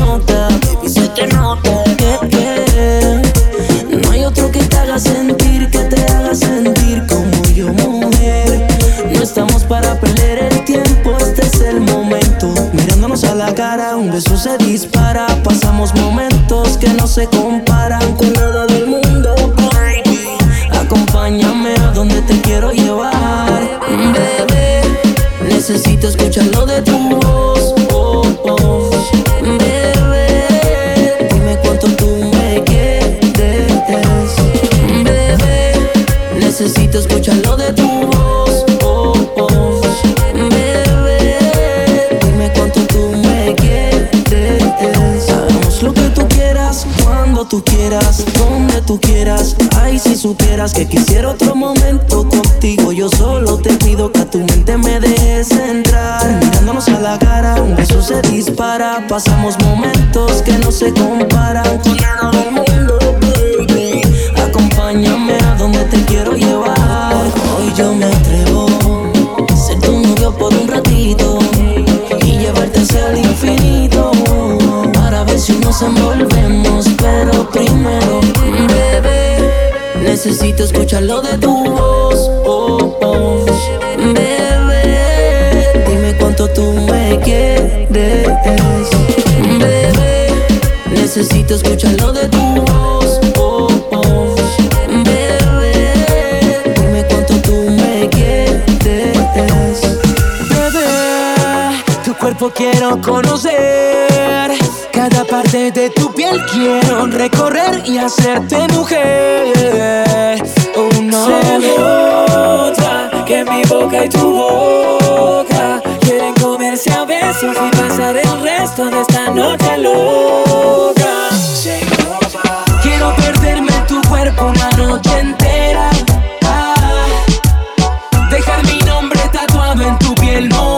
nota. Baby, se te nota. Que, que no hay otro que te haga sentir, que te haga sentir como yo, mujer. No estamos para perder el tiempo, este es el momento. Mirándonos a la cara, un beso se dispara. Pasamos momentos que no se comparan Pasamos momentos que no se comparan con nada del mundo, baby. Acompáñame a donde te quiero llevar. Hoy yo me atrevo ser tu novio por un ratito y llevarte hacia el infinito para ver si nos envolvemos. Pero primero, bebé, necesito escucharlo de tu voz. Necesito escucharlo de tu voz. Oh, oh. Bebé, dime cuánto tú me quieres. Bebé, tu cuerpo quiero conocer. Cada parte de tu piel quiero recorrer y hacerte mujer. Oh no. Se nota que mi boca y tu boca quieren comerse a besos y pasar el resto de esta noche loca. Perderme tu cuerpo una noche entera. Ah, dejar mi nombre tatuado en tu piel morena.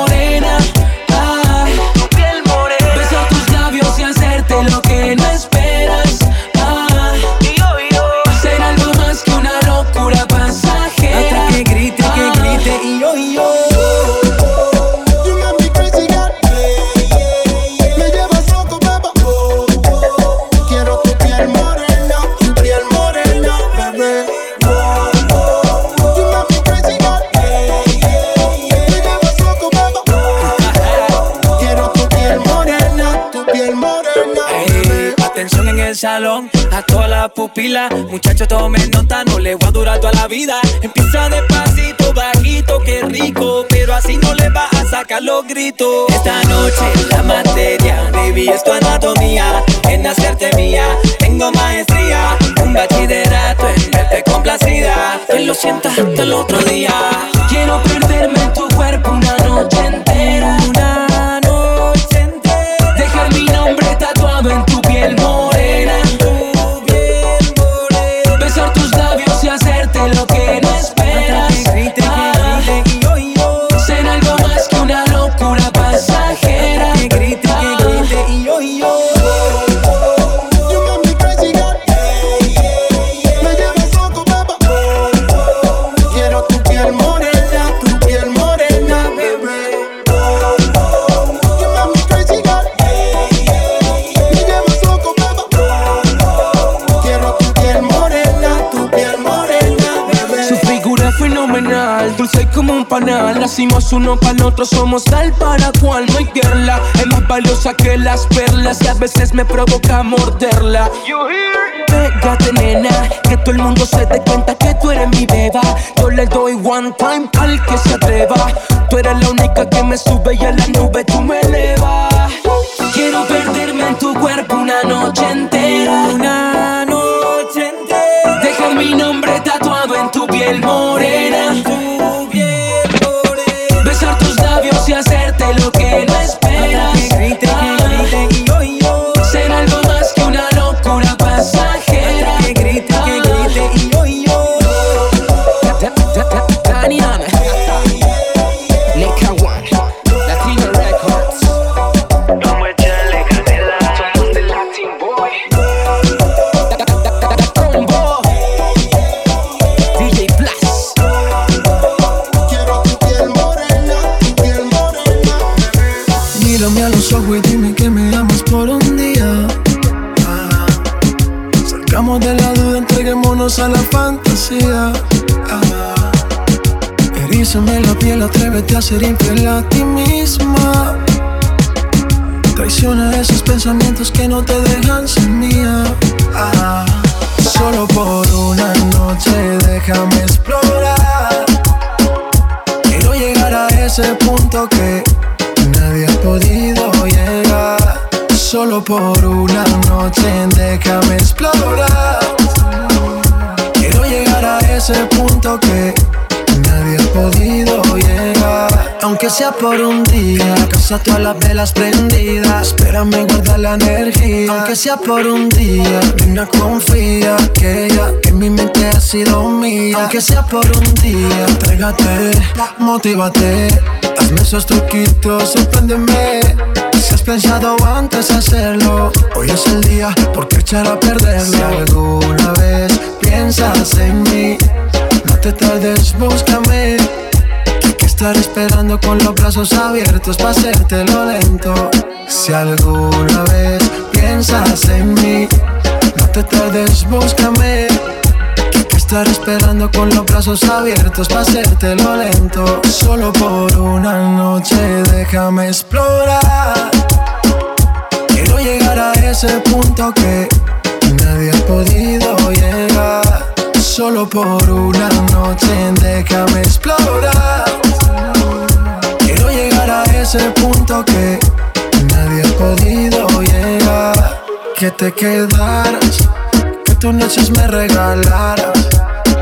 La pupila. Muchachos, tomen nota, no le voy a durar toda la vida. Empieza despacito, bajito, qué rico. Pero así no le va a sacar los gritos. Esta noche la materia, baby, es tu anatomía. En hacerte mía, tengo maestría. Un bachillerato en verte complacida. Que lo sientas hasta el otro día. Quiero perderme en tu cuerpo una noche entera. Nacimos uno para el otro, somos tal para cual. No hay guerra, es más valiosa que las perlas y a veces me provoca morderla. Pégate, nena, que todo el mundo se dé cuenta que tú eres mi beba. Yo le doy one time al que se atreva. Tú eres la única que me sube y a la nube tú me elevas. Quiero perderme en tu cuerpo una noche entera. Una noche entera. Dejar mi nombre tatuado en tu piel morena. Y hacerte a la fantasía. Ah. Erízame la piel, atrévete a ser infiel a ti misma. Traiciona esos pensamientos que no te dejan sin mía. Ah. Solo por una noche déjame explorar. Quiero llegar a ese punto que nadie ha podido llegar. Solo por una noche déjame explorar ese punto que nadie ha podido llegar. Aunque sea por un día, casa todas las velas prendidas. Espérame, guarda la energía. Aunque sea por un día, venga, confía que ya que mi mente ha sido mía. Aunque sea por un día, entrégate, motívate. Hazme esos truquitos, sorpréndeme. Si has pensado antes hacerlo, hoy es el día, porque echar a perderlo. Si alguna vez piensas en mí, no te tardes, búscame. Hay que estar esperando con los brazos abiertos para hacértelo lento. Si alguna vez piensas en mí, no te tardes, búscame. Estar esperando con los brazos abiertos para hacértelo lento. Solo por una noche déjame explorar. Quiero llegar a ese punto que nadie ha podido llegar. Solo por una noche déjame explorar. Quiero llegar a ese punto que nadie ha podido llegar. Que te quedaras, que tus noches me regalaras.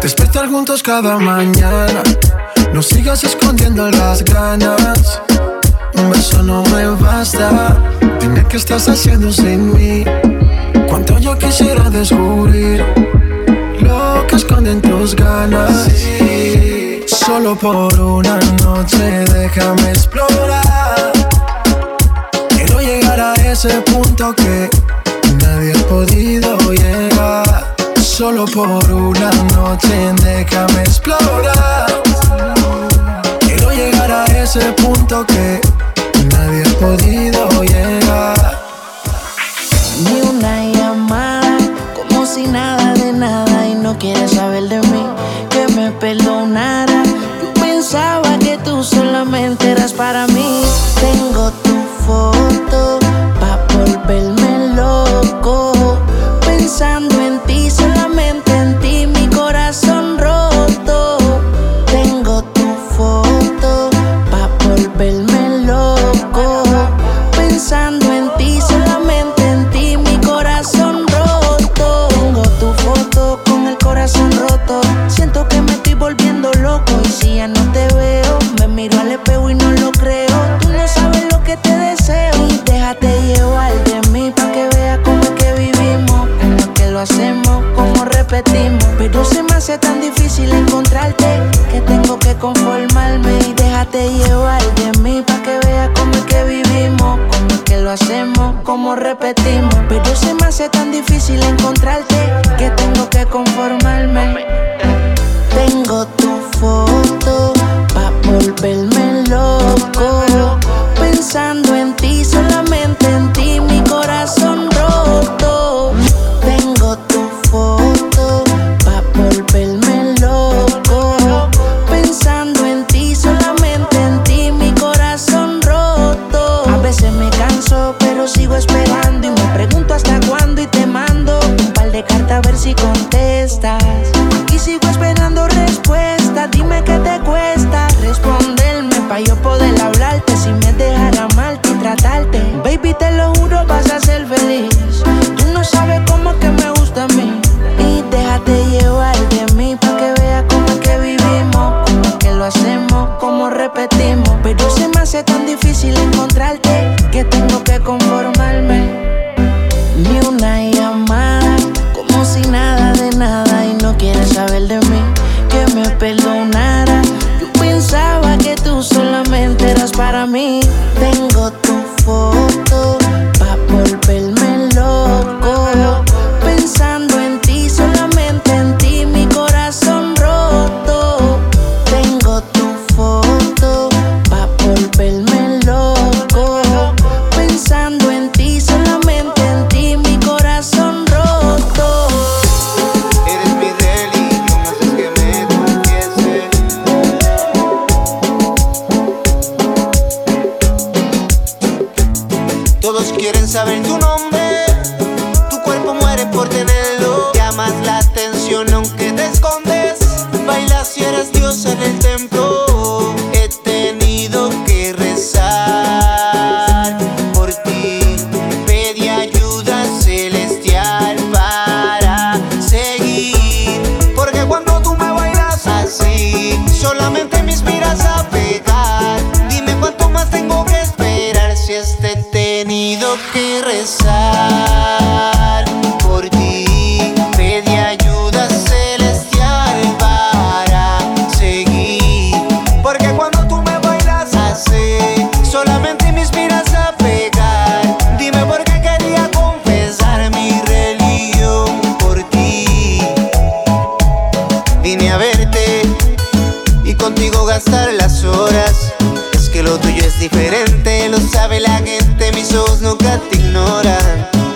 Despertar juntos cada mañana. No sigas escondiendo las ganas. Un beso no me basta. Dime qué estás haciendo sin mí. Cuánto yo quisiera descubrir lo que esconden tus ganas. Solo por una noche déjame explorar. Quiero llegar a ese punto que nadie ha podido llegar. Solo por una noche déjame explorar. Quiero llegar a ese punto que nadie podido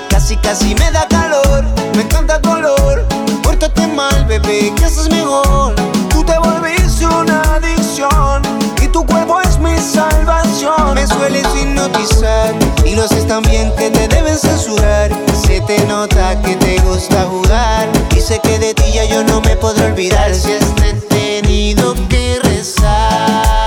Casi, casi me da calor, me encanta tu olor. Pórtate mal, bebé, que eso es mejor. Tú te volviste una adicción y tu cuerpo es mi salvación. Me sueles hipnotizar y lo sé tan bien que te deben censurar. Se te nota que te gusta jugar y sé que de ti ya yo no me podré olvidar. Si has tenido que rezar.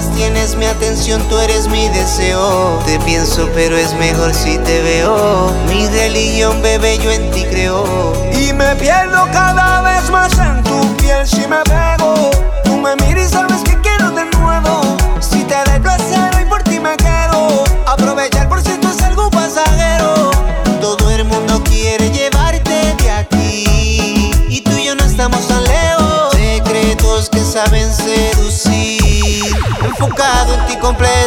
tienes mi atención, tú eres mi deseo. Te pienso, pero es mejor si te veo. Mi religión, bebé, yo en ti creo. Y me pierdo cada vez más en tu piel si me pego. Tú me miras Focado em ti completo.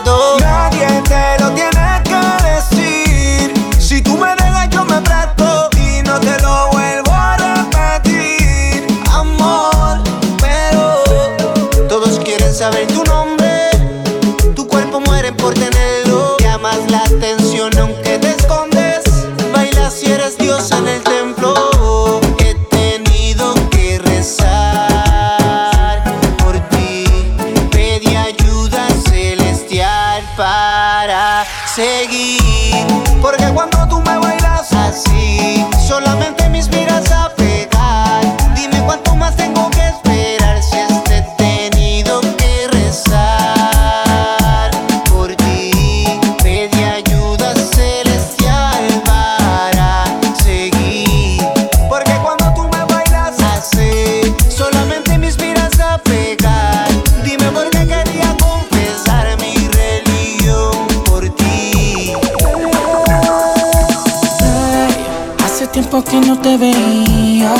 no te veía.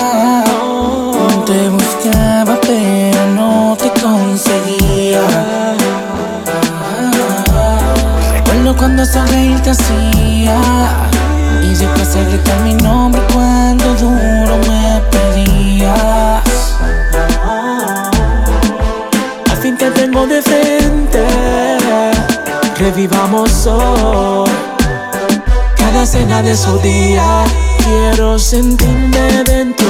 Te buscaba, pero no te conseguía. Recuerdo cuando sonreír te hacía. Y después de gritar mi nombre cuando duro me pedías. Al fin te tengo de frente. Revivamos hoy cada cena de su día quiero sentirme dentro.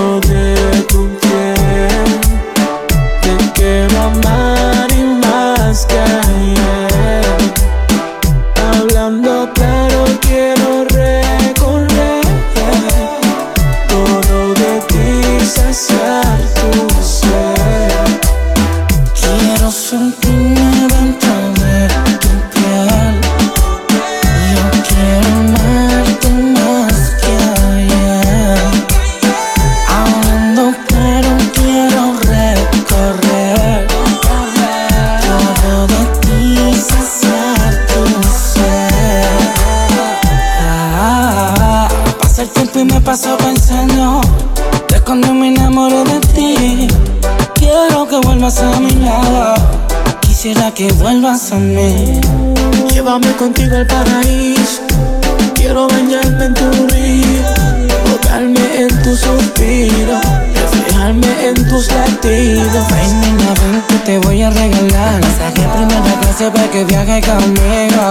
Para que viaje conmigo.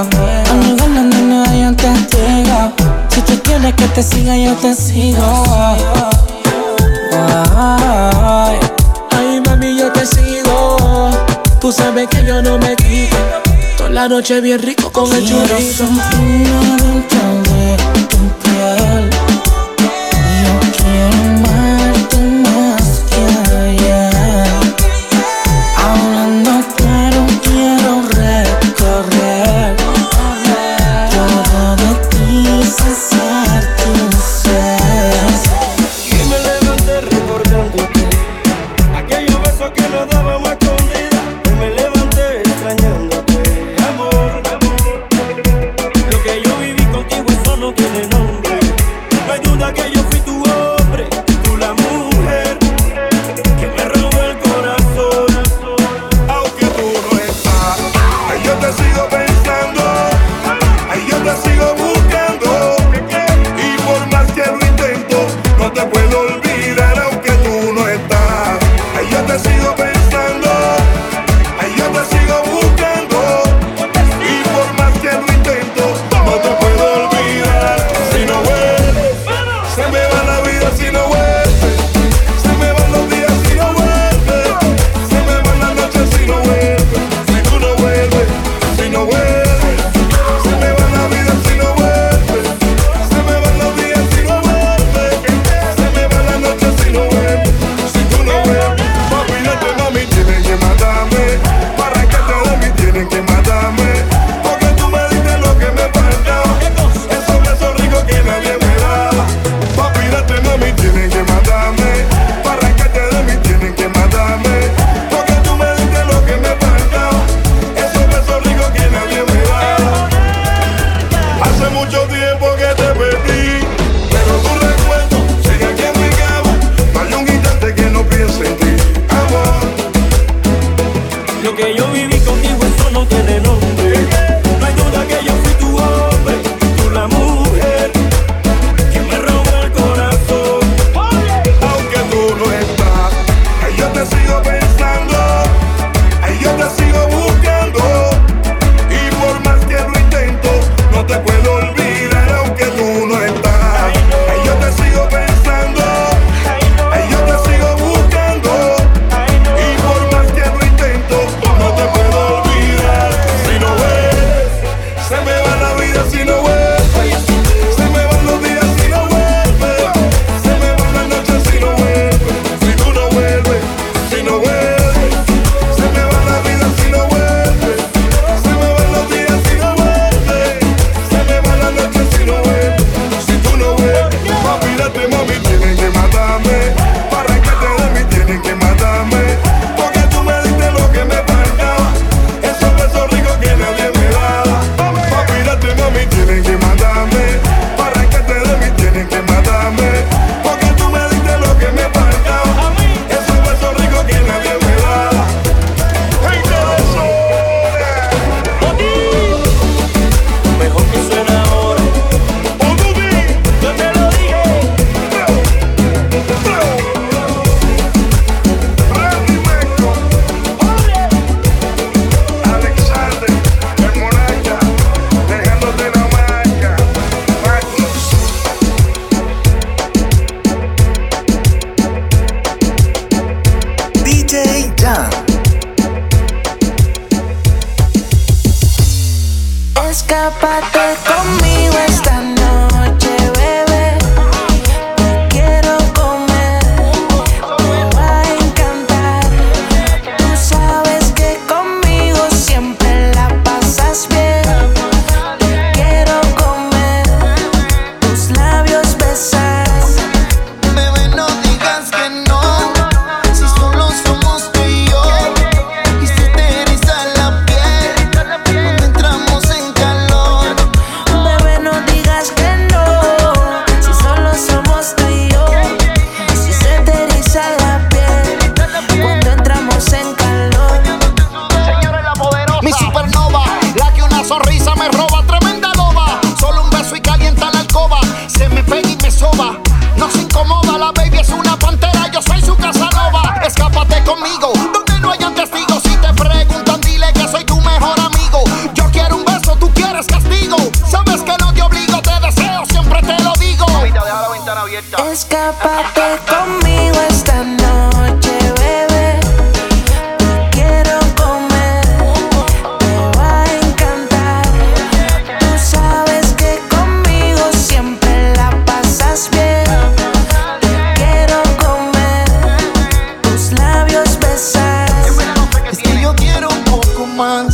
A mi la nena, yo te digo. Si tú quieres que te siga, yo te sigo. Ay, mami, yo te sigo. Tú sabes que yo no me quito. Toda la noche bien rico con el woman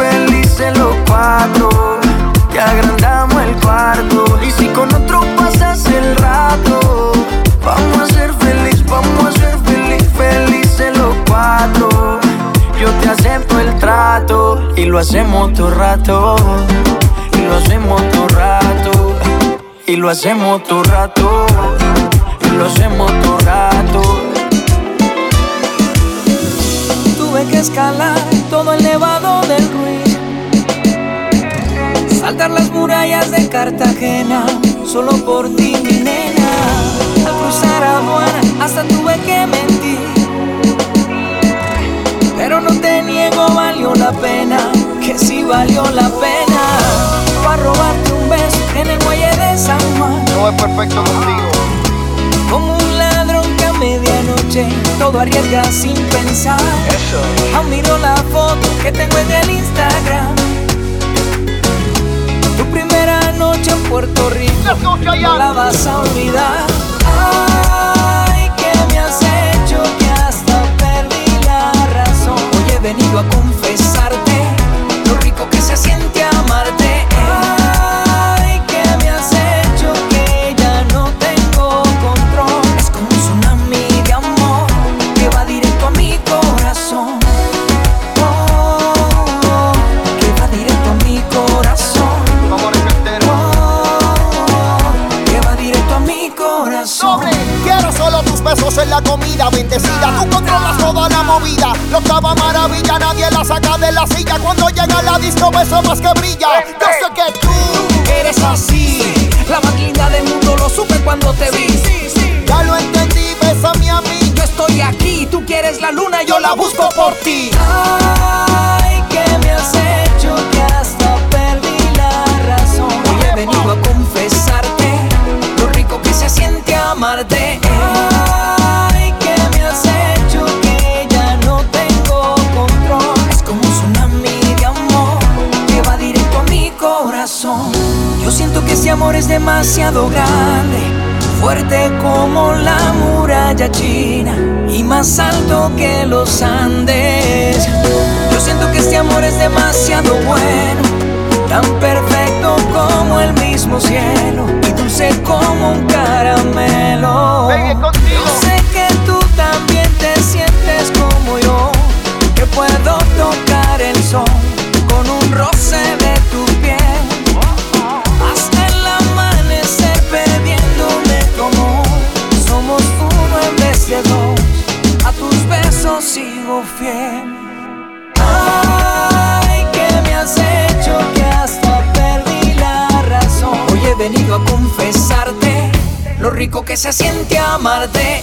felices los cuatro, te agrandamos el cuarto. Y si con otro pasas el rato, vamos a ser feliz, vamos a ser feliz, felices los cuatro. Yo te acepto el trato y lo hacemos todo rato, y lo hacemos todo rato, y lo hacemos todo rato, y lo hacemos todo rato. Tuve que escalar todo el nevado del Ruiz. Saltar las murallas de Cartagena. Solo por ti, mi nena. Al cruzar aduana, hasta tuve que mentir pero no te niego, valió la pena, que sí valió la pena. Para robarte un beso en el muelle de San Juan. No es perfecto contigo. Como un ladrón que a medianoche todo arriesga sin pensar. Eso. Aún miro la foto que tengo en el Instagram. Tu primera noche en Puerto Rico. No la vas a olvidar. Ay, que me has hecho que hasta venido a confesarte maravilla, nadie la saca de la silla. Cuando llega la disco, beso más que brilla. Yo sé que tú eres así. La más linda del mundo lo supe cuando te vi. Ya lo entendí, bésame a mí. Yo estoy aquí, tú quieres la luna, yo la busco por ti. Ay, ese amor es demasiado grande, fuerte como la muralla china y más alto que los Andes. Yo siento que este amor es demasiado bueno, tan perfecto como el mismo cielo y dulce como un caramelo. Yo sé que tú también te sientes como yo, que puedo tocar el sol venido a confesarte lo rico que se siente amarte.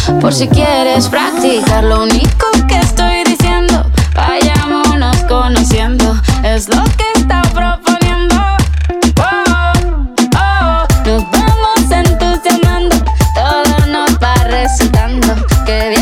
por si quieres practicar. Lo único que estoy diciendo, vayámonos conociendo, es lo que está proponiendo. Oh, oh, nos vamos entusiasmando, todo nos va resultando. Que bien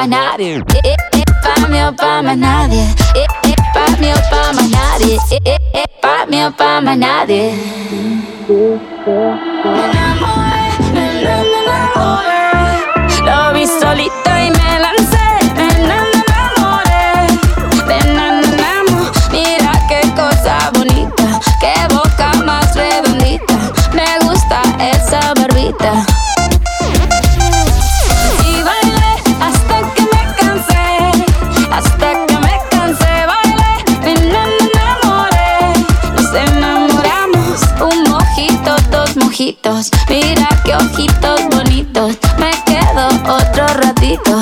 más nadie. Eh, eh, eh, pa' mí o pa' más nadie. Pa' mí o pa' más nadie. Pa' mí o pa' más nadie. Me enamoré, me enamoré. Lo vi solito y me lancé. Me enamoré, me enamoré. Mira qué cosa bonita, qué boca más redondita. Me gusta esa barbita. Ojitos bonitos. Me quedo otro ratito.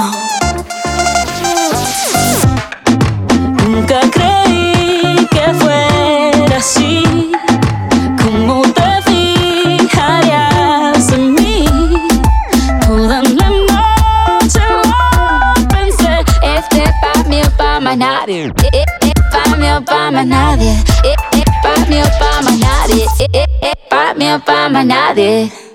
Nunca creí que fuera así. ¿Cómo te fijarías en mí? Toda la noche lo pensé. Este pa' mí o pa' más nadie. Eh, eh, eh, pa' mí o pa' más nadie. Eh, eh, pa' mí o pa' más nadie. Eh, eh, pa' mí o pa' más nadie.